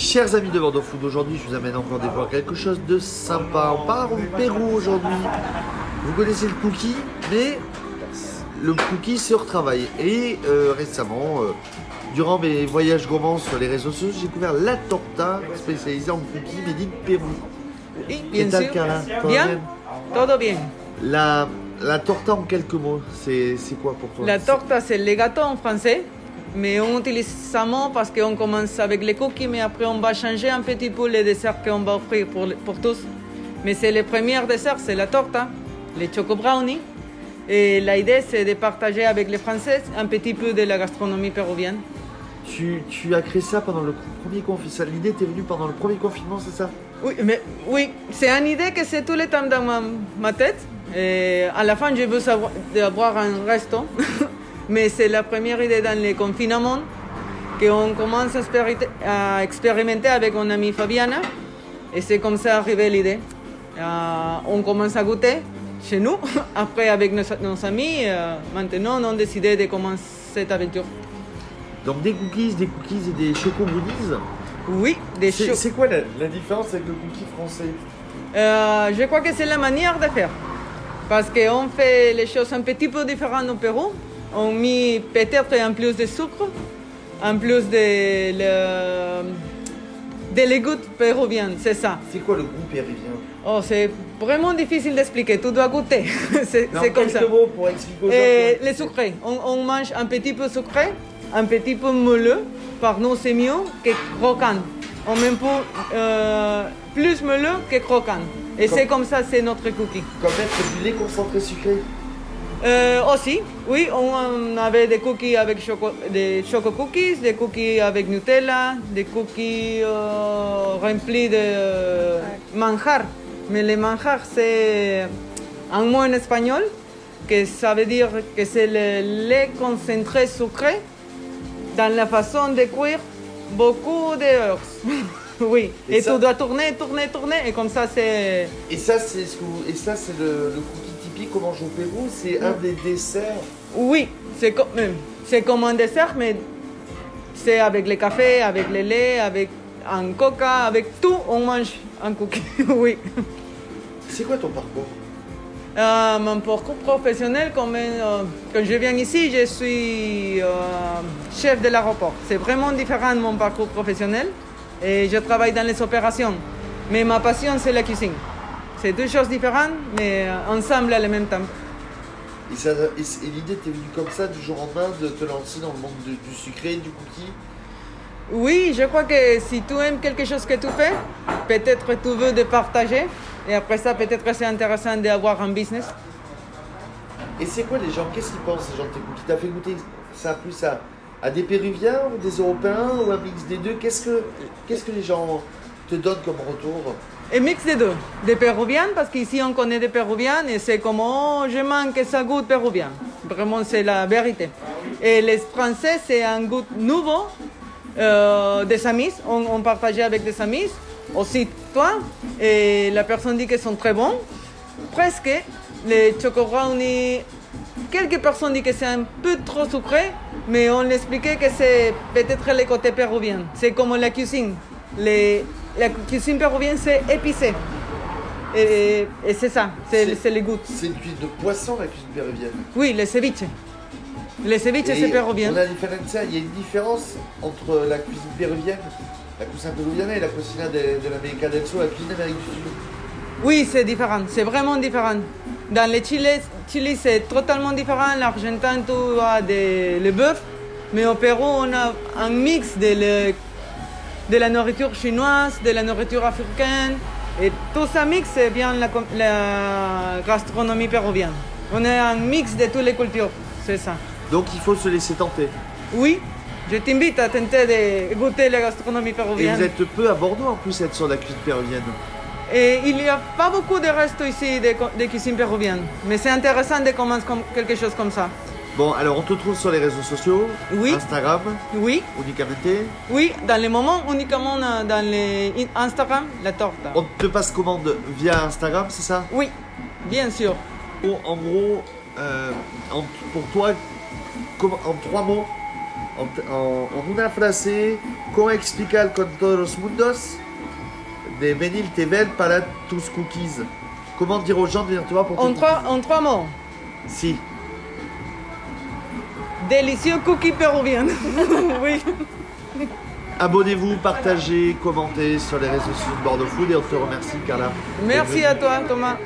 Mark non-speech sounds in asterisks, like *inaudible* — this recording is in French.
Chers amis de Bordeaux Food, aujourd'hui je vous amène encore découvrir quelque chose de sympa. On part au Pérou aujourd'hui. Vous connaissez le cookie, mais le cookie sur travail. Et euh, récemment, euh, durant mes voyages gourmands sur les réseaux sociaux, j'ai découvert la torta spécialisée en cookies made in Pérou. ¿Qué bien sûr. Bien, bien? todo bien. La, la torta en quelques mots, c'est c'est quoi pour toi? La torta, c'est le gâteau en français, mais on utilise samo parce qu'on commence avec les cookies, mais après on va changer un petit peu les desserts qu'on va offrir pour, pour tous. Mais c'est le premier dessert, c'est la torta, les choco brownies. Et l'idée, c'est de partager avec les Français un petit peu de la gastronomie péruvienne. tu, tu as créé ça pendant le premier confinement. L'idée t'est venue pendant le premier confinement, c'est ça? Oui, mais oui, c'est une idée que c'est tout le temps dans ma, ma tête. Et à la fin, je veux savoir, avoir un resto. *laughs* mais c'est la première idée dans le confinement qu'on commence à, expérimenter- avec mon amie Fabiana. Et c'est comme ça arrivé l'idée. Euh, on commence à goûter chez nous. *laughs* Après, avec nos, nos amis, euh, maintenant, on a décidé de commencer cette aventure. Donc des cookies, des cookies et des choco. Oui, des choses. c'est quoi la, la différence avec le cookie français? Euh, je crois que c'est la manière de faire. Parce qu'on fait les choses un petit peu différentes au Pérou. On met peut-être en plus de sucre, en plus de, le, de les c'est ça. C'est quoi le goût péruvien? Oh, c'est vraiment difficile d'expliquer, tu dois goûter. *laughs* c'est c'est comme ça. mots pour expliquer aux gens. Et quoi. le sucré, on, on mange un petit peu sucré, un petit peu moelleux. Par nous, c'est mieux que croquant. On met peu, euh, plus moelleux que croquant. Et c'est comme ça, c'est notre cookie. Comme mettre du lait concentré sucré. Euh, aussi, oui, on avait des cookies avec choco, des choco cookies, des cookies avec Nutella, des cookies euh, remplis de euh, manjar. Mais le manjar, c'est un mot en espagnol que ça veut dire que c'est le lait concentré sucré dans la façon de cuire beaucoup d'heures. *laughs* *laughs* oui, Et et, ça- tu dois tourner, tourner, tourner, et comme ça, c'est. Et ça, c'est ce que vous- et ça, c'est le, le cookie typique qu'on mange au Pérou. C'est un des desserts. Oui, c'est comme, euh, c'est comme un dessert, mais c'est avec le café, avec le lait, avec un coca, avec tout, on mange un cookie. *laughs* oui. C'est quoi ton parcours? Euh, mon parcours professionnel, euh, quand je viens ici, je suis euh, chef de l'aéroport. C'est vraiment différent de mon parcours professionnel et je travaille dans les opérations. Mais ma passion, c'est la cuisine. C'est deux choses différentes, mais euh, ensemble à la même temps. Et, ça- et et l'idée t'est venue comme ça du jour au lendemain de te lancer dans le monde de- du sucré, du cookie? Oui, je crois que si tu aimes quelque chose que tu fais, peut-être tu veux de partager. Et après ça, peut-être c'est intéressant d'avoir un business. Et c'est quoi les gens Qu'est-ce qu'ils pensent, ces gens de tes cookies? T'as fait goûter ça plus à, à des Péruviens ou des Européens ou un mix des deux Qu'est-ce que, qu'est-ce que les gens te donnent comme retour? Et mix des deux. Des péruviens, parce qu'ici on connaît des péruviens et c'est comme, oh, je manque ça goût péruvien. Vraiment, c'est la vérité. Et les Français, c'est un goût nouveau euh, des amis. On, partageait avec des amis. Aussi, toi. Et la personne dit qu'ils sont très bons. Presque. Les choco brownies, quelques personnes disent que c'est un peu trop sucré, mais on l'expliquait que c'est peut-être le côté péruvien. C'est comme la cuisine. Les- la cuisine péruvienne, c'est épicé. Et, et c'est ça, c'est C'est- c'est le goût. C'est une cuisine de poisson, la cuisine péruvienne. Oui, le ceviche. Le ceviche, c'est péruvien. On a il y a une différence entre la cuisine péruvienne, la cuisine péruvienne et la cuisine de, de l'Amérique del Sur, la cuisine d'Amérique du Sud. Oui, c'est différent, c'est vraiment différent. Dans le Chili, Chili c'est totalement différent. L'Argentin, tu as des- le bœuf, mais au Pérou, on a un mix de, le- de la nourriture chinoise, de la nourriture africaine. Et tout ça mix, c'est bien la, gastronomie péruvienne. On a un mix de toutes les cultures, c'est ça. Donc il faut se laisser tenter. Oui, je t'invite à tenter de goûter la gastronomie Et péruvienne. vous êtes peu à Bordeaux en plus, être sur la cuisine péruvienne. Et il n'y a pas beaucoup de restos ici de, de cuisine péruvienne. Mais c'est intéressant de commencer comme quelque chose comme ça. Bon, alors on te trouve sur les réseaux sociaux, Oui. Instagram, Oui, uniquement. oui, dans le moment uniquement euh, dans les in- Instagram, la torta. On te passe commande via Instagram, c'est ça? Oui, bien sûr. Bon, En gros, euh, en- pour toi, en trois mots, en, en, en una frase, ¿Cómo explicar con todos los mundos de venir te ver para tus cookies Comment dire aux gens de venir te voir pour En trois, en trois mots. cookies Si. Délicieux cookie péruvien. *laughs* oui. Abonnez-vous, partagez, commentez sur les réseaux sociaux de Bordeaux Food et on te remercie Carla. Merci à toi, Thomas.